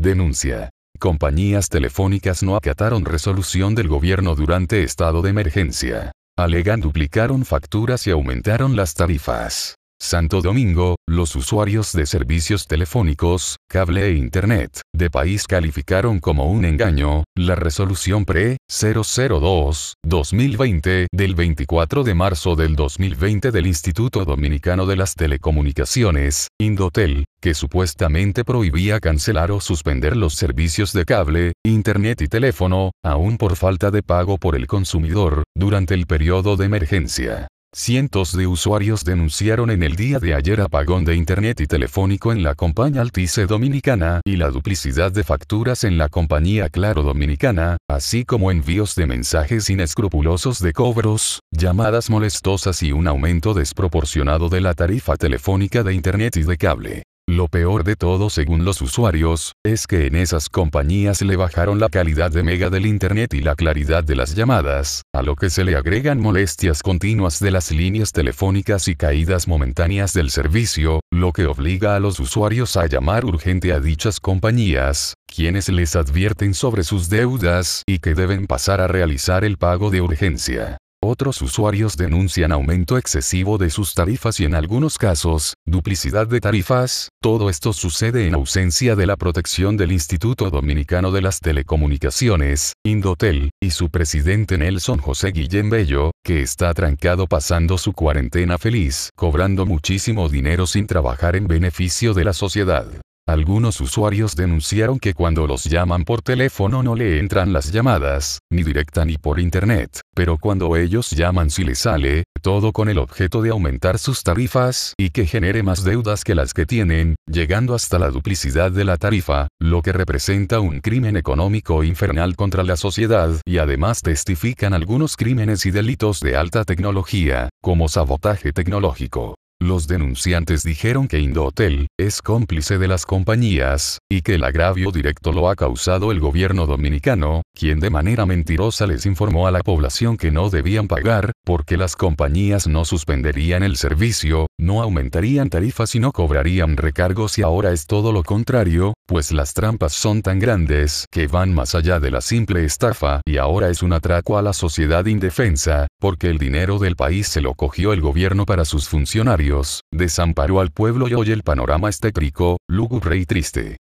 Denuncia. Compañías telefónicas no acataron resolución del gobierno durante estado de emergencia. Alegan duplicaron facturas y aumentaron las tarifas. Santo Domingo, los usuarios de servicios telefónicos, cable e Internet, de país calificaron como un engaño, la resolución PRE-002-2020 del 24 de marzo del 2020 del Instituto Dominicano de las Telecomunicaciones, Indotel, que supuestamente prohibía cancelar o suspender los servicios de cable, Internet y teléfono, aún por falta de pago por el consumidor, durante el periodo de emergencia. Cientos de usuarios denunciaron en el día de ayer apagón de Internet y telefónico en la compañía Altice Dominicana y la duplicidad de facturas en la compañía Claro Dominicana, así como envíos de mensajes inescrupulosos de cobros, llamadas molestosas y un aumento desproporcionado de la tarifa telefónica de Internet y de cable. Lo peor de todo según los usuarios, es que en esas compañías le bajaron la calidad de mega del Internet y la claridad de las llamadas, a lo que se le agregan molestias continuas de las líneas telefónicas y caídas momentáneas del servicio, lo que obliga a los usuarios a llamar urgente a dichas compañías, quienes les advierten sobre sus deudas y que deben pasar a realizar el pago de urgencia. Otros usuarios denuncian aumento excesivo de sus tarifas y en algunos casos, duplicidad de tarifas, todo esto sucede en ausencia de la protección del Instituto Dominicano de las Telecomunicaciones, Indotel, y su presidente Nelson José Guillén Bello, que está trancado pasando su cuarentena feliz, cobrando muchísimo dinero sin trabajar en beneficio de la sociedad. Algunos usuarios denunciaron que cuando los llaman por teléfono no le entran las llamadas, ni directa ni por internet, pero cuando ellos llaman sí le sale, todo con el objeto de aumentar sus tarifas y que genere más deudas que las que tienen, llegando hasta la duplicidad de la tarifa, lo que representa un crimen económico infernal contra la sociedad y además testifican algunos crímenes y delitos de alta tecnología, como sabotaje tecnológico. Los denunciantes dijeron que Indotel es cómplice de las compañías, y que el agravio directo lo ha causado el gobierno dominicano, quien de manera mentirosa les informó a la población que no debían pagar, porque las compañías no suspenderían el servicio, no aumentarían tarifas y no cobrarían recargos y ahora es todo lo contrario, pues las trampas son tan grandes que van más allá de la simple estafa y ahora es un atraco a la sociedad indefensa, porque el dinero del país se lo cogió el gobierno para sus funcionarios, desamparó al pueblo y hoy el panorama es tétrico, lúgubre y triste.